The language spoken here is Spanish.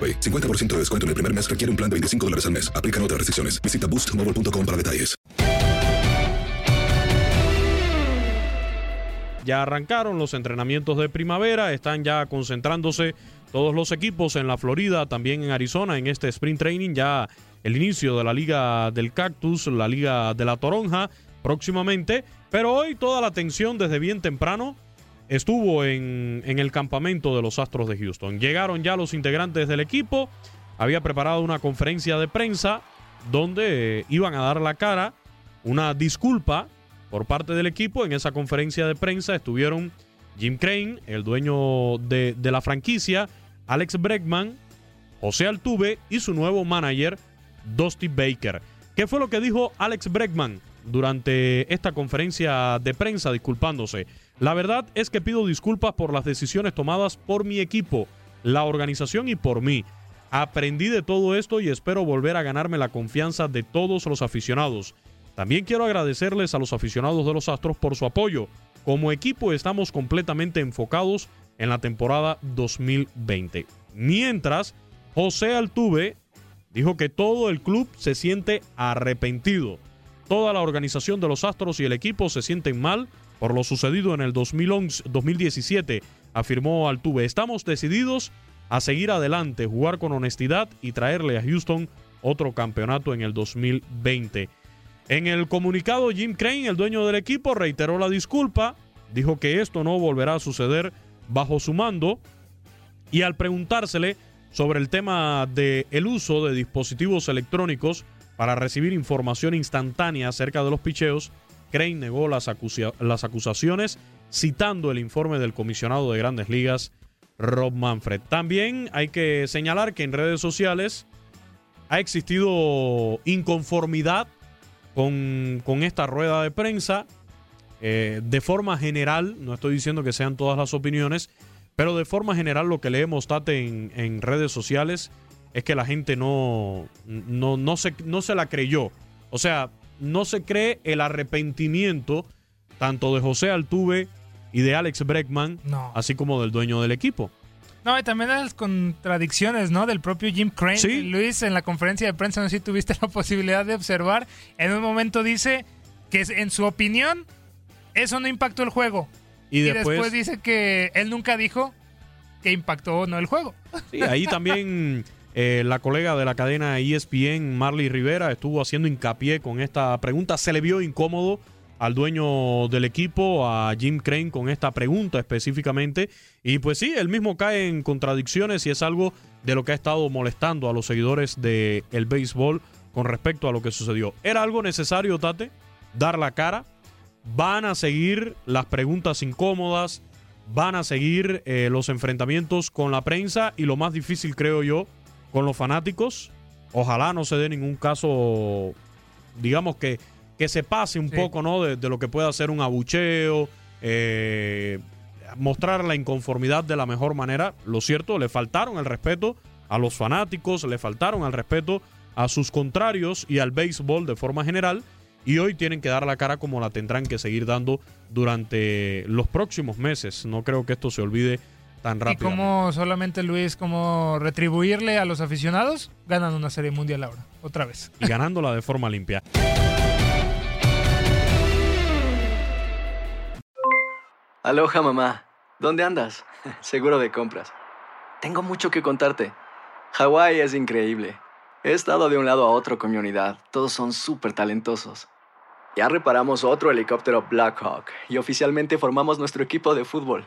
AroPay. 50% de descuento en el primer mes requiere un plan de 25 dólares al mes. Aplican otras restricciones. Visita boostmobile.com para detalles. Ya arrancaron los entrenamientos de primavera, están ya concentrándose todos los equipos en la Florida, también en Arizona, en este sprint training, ya el inicio de la Liga del Cactus, la Liga de la Toronja, próximamente. Pero hoy toda la atención desde bien temprano estuvo en, en, el campamento de los Astros de Houston. Llegaron ya los integrantes del equipo, había preparado una conferencia de prensa donde eh, iban a dar la cara, una disculpa por parte del equipo. En esa conferencia de prensa estuvieron Jim Crane, el dueño de, de la franquicia, Alex Bregman, José Altuve y su nuevo manager, Dusty Baker. ¿Qué fue lo que dijo Alex Bregman durante esta conferencia de prensa disculpándose? La verdad es que pido disculpas por las decisiones tomadas por mi equipo, la organización y por mí. Aprendí de todo esto y espero volver a ganarme la confianza de todos los aficionados. También quiero agradecerles a los aficionados de los Astros por su apoyo. Como equipo estamos completamente enfocados en la temporada 2020. Mientras, José Altuve dijo que todo el club se siente arrepentido. Toda la organización de los Astros y el equipo se sienten mal por lo sucedido en el 2011, 2017, afirmó Altuve. Estamos decididos a seguir adelante, jugar con honestidad y traerle a Houston otro campeonato en el 2020. En el comunicado, Jim Crane, el dueño del equipo, reiteró la disculpa, dijo que esto no volverá a suceder bajo su mando y al preguntársele sobre el tema del el uso de dispositivos electrónicos para recibir información instantánea acerca de los picheos, Crane negó las, acusa las acusaciones citando el informe del comisionado de grandes ligas, Rob Manfred. También hay que señalar que en redes sociales ha existido inconformidad con, con esta rueda de prensa. Eh, de forma general, no estoy diciendo que sean todas las opiniones, pero de forma general lo que leemos Tate en, en redes sociales es que la gente no, no, no, se, no se la creyó. O sea, no se cree el arrepentimiento tanto de José Altuve y de Alex Breckman, no. así como del dueño del equipo. No, y también las contradicciones, ¿no? Del propio Jim Crane. Sí. Luis, en la conferencia de prensa, no sé si tuviste la posibilidad de observar, en un momento dice que en su opinión eso no impactó el juego. Y Y después, después dice que él nunca dijo que impactó o no el juego. sí, ahí también eh, la colega de la cadena ESPN, Marley Rivera, estuvo haciendo hincapié con esta pregunta. Se le vio incómodo al dueño del equipo, a Jim Crane, con esta pregunta específicamente. Y pues sí, él mismo cae en contradicciones y es algo de lo que ha estado molestando a los seguidores del el béisbol con respecto a lo que sucedió. ¿Era algo necesario, Tate? Dar la cara. Van a seguir las preguntas incómodas, van a seguir eh, los enfrentamientos con la prensa y lo más difícil, creo yo, con los fanáticos. Ojalá no se dé ningún caso, digamos que, que se pase un Sí. poco, ¿no? De, de lo que pueda ser un abucheo, eh, mostrar la inconformidad de la mejor manera. Lo cierto, le faltaron el respeto a los fanáticos, le faltaron el respeto a sus contrarios y al béisbol de forma general. Y hoy tienen que dar la cara como la tendrán que seguir dando durante los próximos meses. No creo que esto se olvide tan Y como solamente Luis, como retribuirle a los aficionados, ganan una serie mundial ahora, otra vez. Y ganándola de forma limpia. Aloha mamá, ¿dónde andas? Seguro de compras. Tengo mucho que contarte. Hawái es increíble. He estado de un lado a otro con mi unidad. Todos son súper talentosos. Ya reparamos otro helicóptero Blackhawk y oficialmente formamos nuestro equipo de fútbol.